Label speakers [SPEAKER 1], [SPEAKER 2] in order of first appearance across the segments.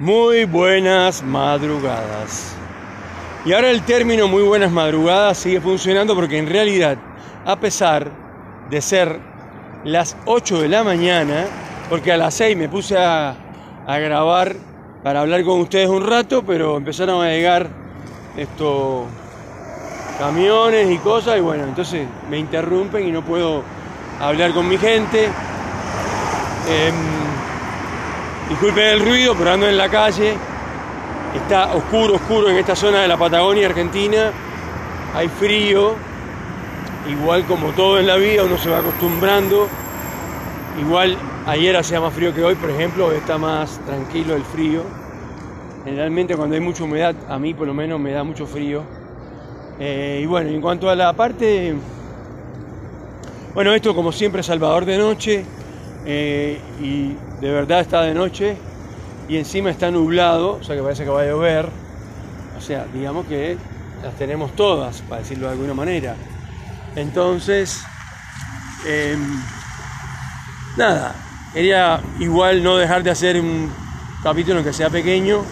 [SPEAKER 1] Muy buenas madrugadas. Y ahora el término muy buenas madrugadas sigue funcionando porque en realidad, a pesar de ser las 8 de la mañana, porque a las 6 me puse a, a grabar para hablar con ustedes un rato, pero empezaron a llegar estos camiones y cosas y bueno, entonces me interrumpen y no puedo hablar con mi gente. Em, disculpen el ruido, pero ando en la calle. Está oscuro, oscuro en esta zona de la Patagonia Argentina. Hay frío. Igual como todo en la vida, uno se va acostumbrando. Igual ayer hacía más frío que hoy, por ejemplo, está más tranquilo el frío. Generalmente cuando hay mucha humedad, a mí por lo menos me da mucho frío. Eh, y bueno, en cuanto a la parte... Bueno, esto como siempre Salvador de noche eh, y de verdad está de noche y encima está nublado, o sea que parece que va a llover. O sea, digamos que las tenemos todas, para decirlo de alguna manera. Entonces, em, nada, quería igual no dejar de hacer un capítulo que sea pequeño,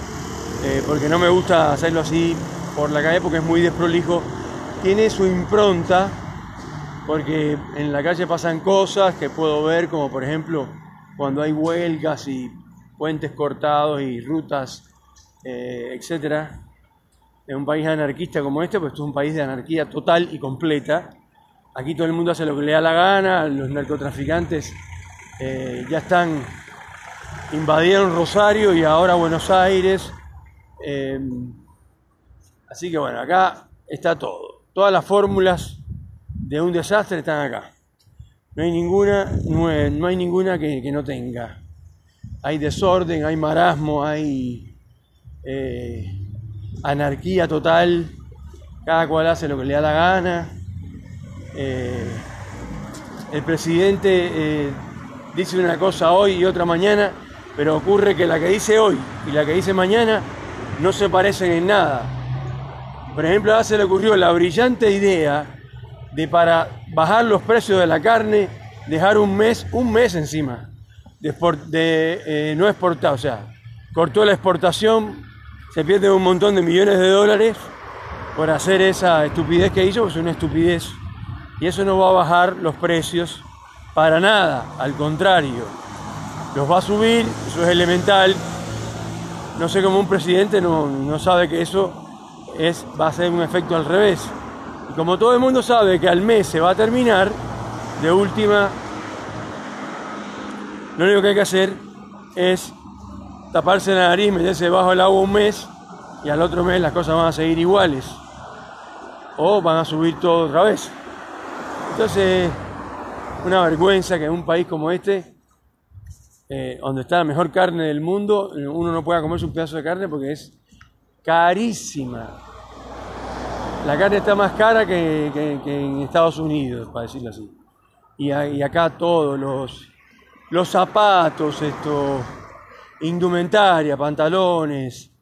[SPEAKER 1] eh, porque no me gusta hacerlo así por la calle porque es muy desprolijo. Tiene su impronta, porque en la calle pasan cosas que puedo ver, como por ejemplo cuando hay huelgas y puentes cortados y rutas, eh, etcétera. En un país anarquista como este, pues esto es un país de anarquía total y completa. Aquí todo el mundo hace lo que le da la gana, los narcotraficantes eh, ya están, invadieron Rosario y ahora Buenos Aires. Eh, así que bueno, acá está todo. Todas las fórmulas de un desastre están acá. No hay ninguna, no hay, no hay ninguna que, no tenga. Hay desorden, hay marasmo, hay eh, anarquía total. Cada cual hace lo que le da la gana. Eh, el presidente eh, dice una cosa hoy y otra mañana, pero ocurre que la que dice hoy y la que dice mañana no se parecen en nada. Por ejemplo, a se le ocurrió la brillante idea de para bajar los precios de la carne, dejar un mes, un mes encima de, eh, no exportar, o sea, cortó la exportación, se pierde un montón de millones de dólares por hacer esa estupidez que hizo, pues es una estupidez. Y eso no va a bajar los precios para nada, al contrario, los va a subir, eso es elemental. No sé cómo un presidente no, no sabe que eso es, va a ser un efecto al revés. Y como todo el mundo sabe que al mes se va a terminar, de última, lo único que hay que hacer es taparse la nariz, meterse bajo el agua un mes y al otro mes las cosas van a seguir iguales. O van a subir todo otra vez. Entonces, una vergüenza que en un país como este, eh, donde está la mejor carne del mundo, uno no pueda comerse un pedazo de carne porque es carísima. La carne está más cara que, en Estados Unidos, para decirlo así. Y, acá todos los, zapatos, esto, indumentaria, pantalones,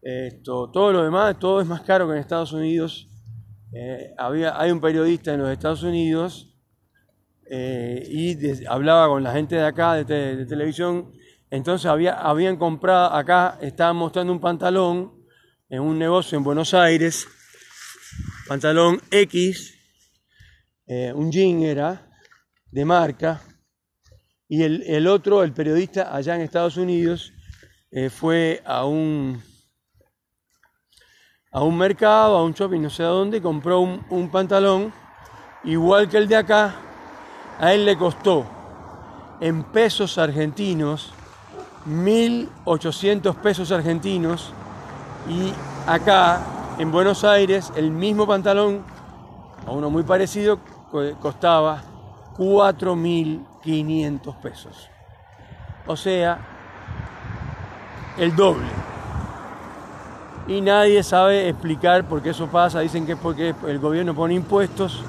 [SPEAKER 1] esto, todo lo demás, todo es más caro que en Estados Unidos. Eh, había, hay un periodista en los Estados Unidos eh, y hablaba con la gente de acá, de, de televisión. Entonces había, habían comprado, acá estaban mostrando un pantalón en un negocio en Buenos Aires, pantalón X, eh, un jean era, de marca, y el, el, otro, el periodista allá en Estados Unidos, eh, fue a un, a un mercado, a un shopping, no sé a dónde, compró un, un pantalón igual que el de acá, a él le costó en pesos argentinos 1.800 pesos argentinos y acá en Buenos Aires el mismo pantalón, a uno muy parecido, costaba 4.500 pesos. O sea, el doble. Y nadie sabe explicar por qué eso pasa. Dicen que es porque el gobierno pone impuestos,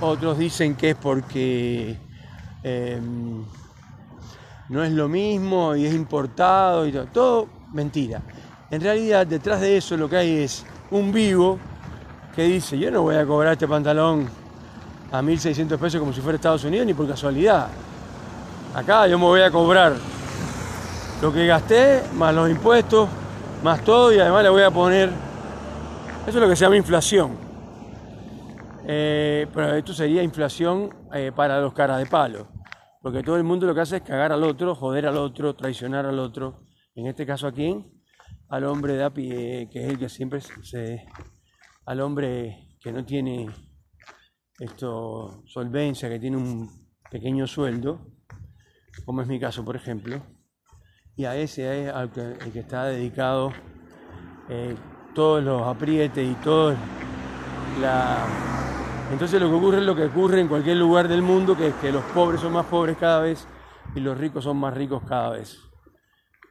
[SPEAKER 1] otros dicen que es porque eh, no es lo mismo y es importado y. Todo mentira. En realidad, detrás de eso lo que hay es un vivo que dice, yo no voy a cobrar este pantalón a 1.600 pesos como si fuera Estados Unidos ni por casualidad. Acá yo me voy a cobrar lo que gasté, más los impuestos, más todo, y además le voy a poner, eso es lo que se llama inflación. Eh, pero esto sería inflación eh, para los caras de palo, porque todo el mundo lo que hace es cagar al otro, joder al otro, traicionar al otro. En este caso, ¿a quién? Al hombre de a pie, que es el que siempre se. al hombre que no tiene esto, solvencia, que tiene un pequeño sueldo, como es mi caso, por ejemplo, y a ese es al que, el que está dedicado eh, todos los aprietes y todo la... Entonces lo que ocurre es lo que ocurre en cualquier lugar del mundo, que es que los pobres son más pobres cada vez y los ricos son más ricos cada vez.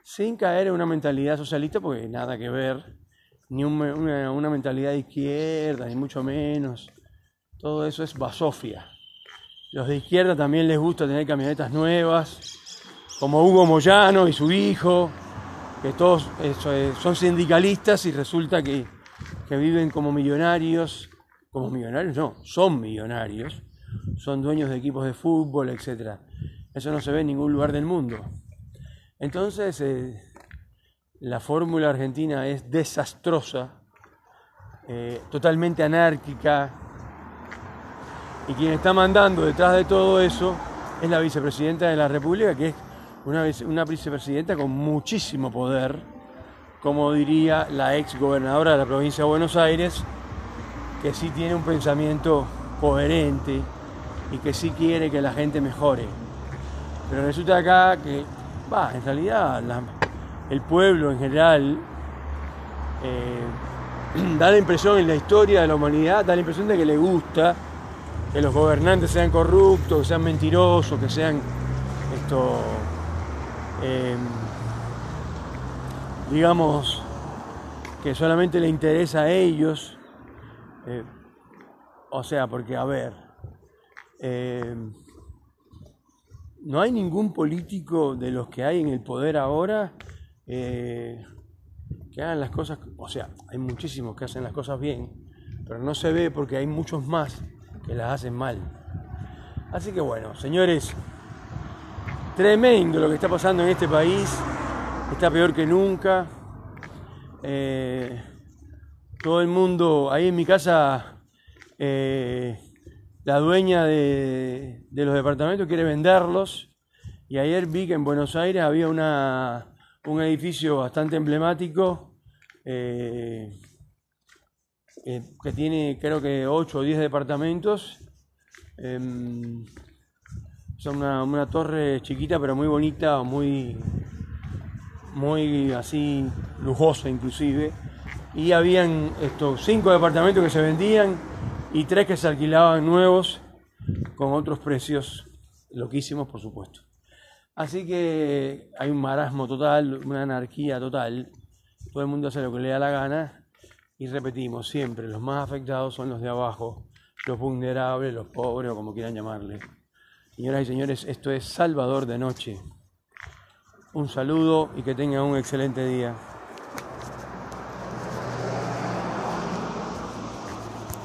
[SPEAKER 1] Sin caer en una mentalidad socialista, porque nada que ver, ni una, una mentalidad de izquierda, ni mucho menos. Todo eso es basofia. Los de izquierda también les gusta tener camionetas nuevas, como Hugo Moyano y su hijo, que todos eh, son sindicalistas y resulta que, viven como millonarios, como millonarios no, son millonarios, son dueños de equipos de fútbol, etc. Eso no se ve en ningún lugar del mundo. Entonces, eh, la fórmula argentina es desastrosa, eh, totalmente anárquica, y quien está mandando detrás de todo eso es la vicepresidenta de la República, que es una, una vicepresidenta con muchísimo poder, como diría la ex gobernadora de la provincia de Buenos Aires, que sí tiene un pensamiento coherente y que sí quiere que la gente mejore. Pero resulta acá que, va, en realidad el pueblo en general eh, da la impresión en la historia de la humanidad, da la impresión de que le gusta que los gobernantes sean corruptos, que sean mentirosos, que sean esto, eh, digamos, que solamente le interesa a ellos. Eh, o sea, porque, a ver, eh, no hay ningún político de los que hay en el poder ahora que hagan las cosas, o sea, hay muchísimos que hacen las cosas bien, pero no se ve porque hay muchos más que las hacen mal. Así que bueno, señores, tremendo lo que está pasando en este país, está peor que nunca. Eh, todo el mundo, ahí en mi casa, eh, la dueña de, los departamentos quiere venderlos. Y ayer vi que en Buenos Aires había una, un edificio bastante emblemático. Eh, eh, que tiene creo que 8 o 10 departamentos. Eh, son una, una, torre chiquita pero muy bonita, muy, muy así lujosa inclusive. Y habían estos 5 departamentos que se vendían y 3 que se alquilaban nuevos con otros precios loquísimos por supuesto. Así que hay un marasmo total, una anarquía total. Todo el mundo hace lo que le da la gana y repetimos siempre, los más afectados son los de abajo, los vulnerables, los pobres o como quieran llamarle. Señoras y señores, esto es Salvador de Noche. Un saludo y que tengan un excelente día.